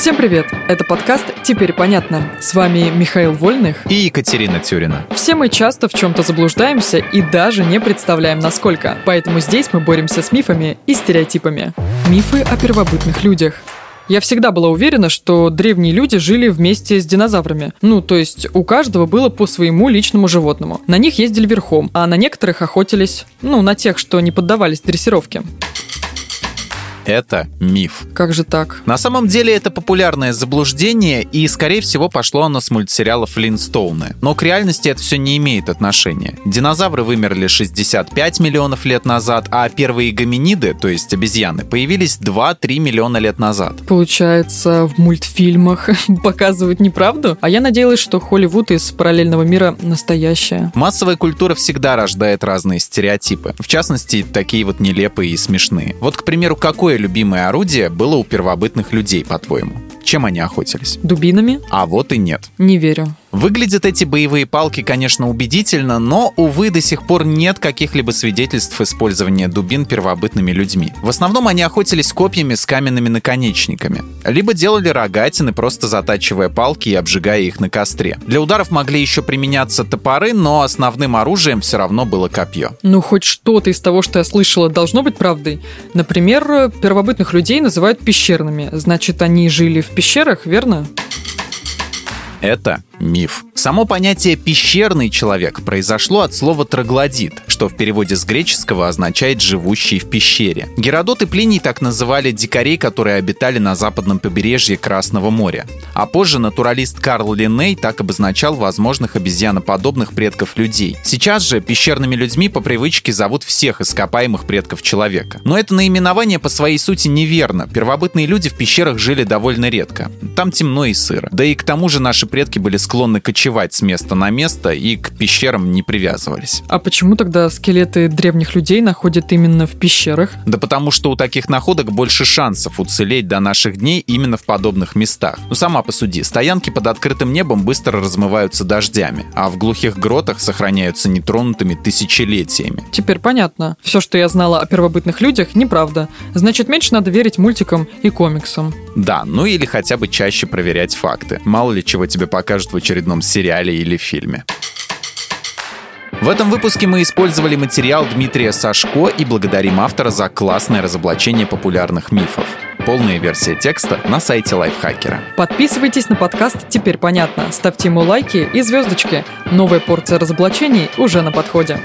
Всем привет! Это подкаст «Теперь понятно». С вами Михаил Вольных и Екатерина Тюрина. Все мы часто в чем-то заблуждаемся и даже не представляем, насколько. Поэтому здесь мы боремся с мифами и стереотипами. Мифы о первобытных людях. Я всегда была уверена, что древние люди жили вместе с динозаврами. Ну, то есть у каждого было по своему личному животному. На них ездили верхом, а на некоторых охотились. Ну, на тех, что не поддавались дрессировке это миф. Как же так? На самом деле это популярное заблуждение, и, скорее всего, пошло оно с мультсериала «Флинстоуны». Но к реальности это все не имеет отношения. Динозавры вымерли 65 миллионов лет назад, а первые гоминиды, то есть обезьяны, появились 2-3 миллиона лет назад. Получается, в мультфильмах показывают неправду? А я надеялась, что Холливуд из параллельного мира настоящая. Массовая культура всегда рождает разные стереотипы. В частности, такие вот нелепые и смешные. Вот, к примеру, какое любимое орудие было у первобытных людей, по-твоему? Чем они охотились? Дубинами? А вот и нет. Не верю. Выглядят эти боевые палки, конечно, убедительно, но, увы, до сих пор нет каких-либо свидетельств использования дубин первобытными людьми. В основном они охотились копьями с каменными наконечниками. Либо делали рогатины, просто затачивая палки и обжигая их на костре. Для ударов могли еще применяться топоры, но основным оружием все равно было копье. Ну, хоть что-то из того, что я слышала, должно быть правдой. Например, первобытных людей называют пещерными. Значит, они жили в пещерах, верно? Это миф. Само понятие «пещерный человек» произошло от слова «троглодит», что в переводе с греческого означает «живущий в пещере». Геродот и Плиний так называли дикарей, которые обитали на западном побережье Красного моря. А позже натуралист Карл Линней так обозначал возможных обезьяноподобных предков людей. Сейчас же пещерными людьми по привычке зовут всех ископаемых предков человека. Но это наименование по своей сути неверно. Первобытные люди в пещерах жили довольно редко. Там темно и сыро. Да и к тому же наши предки были склонны кочевать с места на место и к пещерам не привязывались. А почему тогда скелеты древних людей находят именно в пещерах? Да потому что у таких находок больше шансов уцелеть до наших дней именно в подобных местах. Ну сама посуди, стоянки под открытым небом быстро размываются дождями, а в глухих гротах сохраняются нетронутыми тысячелетиями. Теперь понятно. Все, что я знала о первобытных людях, неправда. Значит, меньше надо верить мультикам и комиксам. Да, ну или хотя бы чаще проверять факты. Мало ли чего тебе покажут в очередном сериале или фильме. В этом выпуске мы использовали материал Дмитрия Сашко и благодарим автора за классное разоблачение популярных мифов. Полная версия текста на сайте Лайфхакера. Подписывайтесь на подкаст «Теперь понятно», ставьте ему лайки и звездочки. Новая порция разоблачений уже на подходе.